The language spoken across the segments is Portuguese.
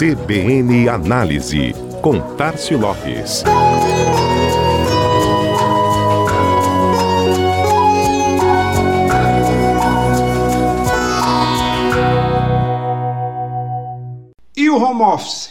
CBN Análise, com Tarcio Lopes. E o home office?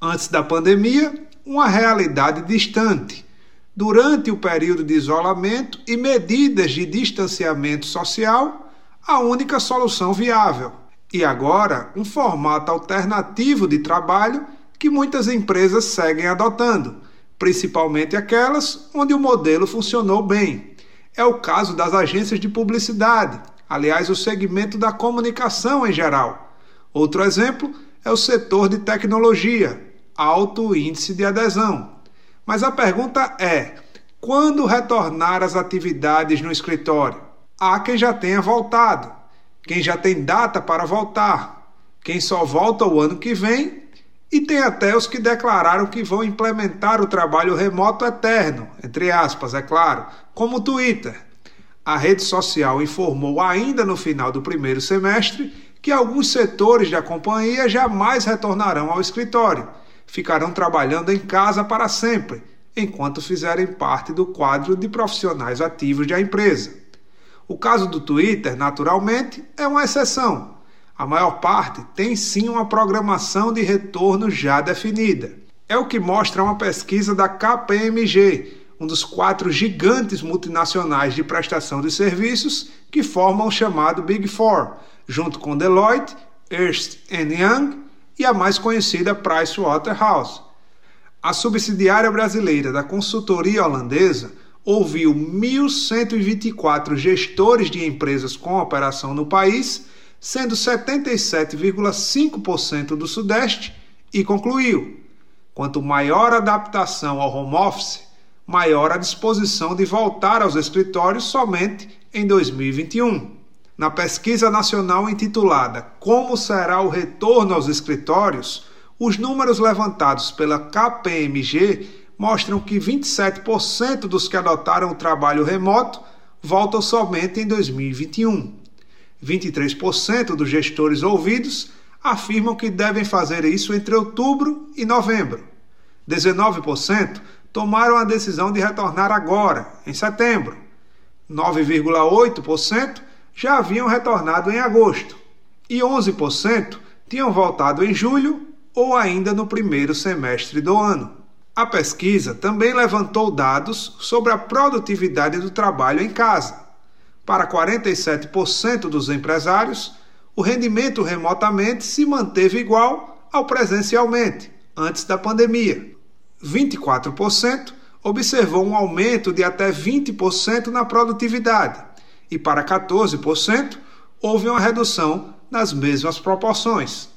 Antes da pandemia, uma realidade distante. Durante o período de isolamento e medidas de distanciamento social, a única solução viável e agora um formato alternativo de trabalho que muitas empresas seguem adotando, principalmente aquelas onde o modelo funcionou bem. É o caso das agências de publicidade, aliás, o segmento da comunicação em geral. Outro exemplo é o setor de tecnologia, alto índice de adesão. Mas a pergunta é: quando retornar as atividades no escritório? Há quem já tenha voltado, quem já tem data para voltar, quem só volta o ano que vem, e tem até os que declararam que vão implementar o trabalho remoto eterno, entre aspas, é claro, como o Twitter. A rede social informou ainda no final do primeiro semestre que alguns setores da companhia jamais retornarão ao escritório, ficarão trabalhando em casa para sempre, enquanto fizerem parte do quadro de profissionais ativos da empresa. O caso do Twitter, naturalmente, é uma exceção. A maior parte tem sim uma programação de retorno já definida. É o que mostra uma pesquisa da KPMG, um dos quatro gigantes multinacionais de prestação de serviços que formam o chamado Big Four, junto com Deloitte, Ernst Young e a mais conhecida Pricewaterhouse. A subsidiária brasileira da consultoria holandesa ouviu 1.124 gestores de empresas com operação no país, sendo 77,5% do Sudeste, e concluiu: quanto maior a adaptação ao home office, maior a disposição de voltar aos escritórios somente em 2021. Na pesquisa nacional intitulada Como será o retorno aos escritórios, os números levantados pela KPMG mostram que 27% dos que adotaram o trabalho remoto voltam somente em 2021. 23% dos gestores ouvidos afirmam que devem fazer isso entre outubro e novembro. 19% tomaram a decisão de retornar agora, em setembro. 9,8% já haviam retornado em agosto. E 11% tinham voltado em julho ou ainda no primeiro semestre do ano. A pesquisa também levantou dados sobre a produtividade do trabalho em casa. Para 47% dos empresários, o rendimento remotamente se manteve igual ao presencialmente, antes da pandemia. 24% observou um aumento de até 20% na produtividade, e para 14% houve uma redução nas mesmas proporções.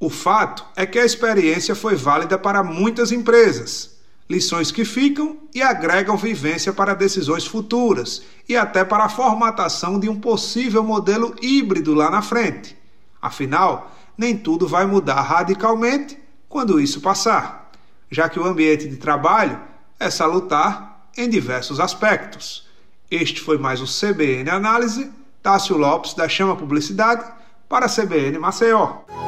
O fato é que a experiência foi válida para muitas empresas. Lições que ficam e agregam vivência para decisões futuras e até para a formatação de um possível modelo híbrido lá na frente. Afinal, nem tudo vai mudar radicalmente quando isso passar, já que o ambiente de trabalho é salutar em diversos aspectos. Este foi mais o CBN Análise. Tássio Lopes, da Chama Publicidade, para a CBN Maceió.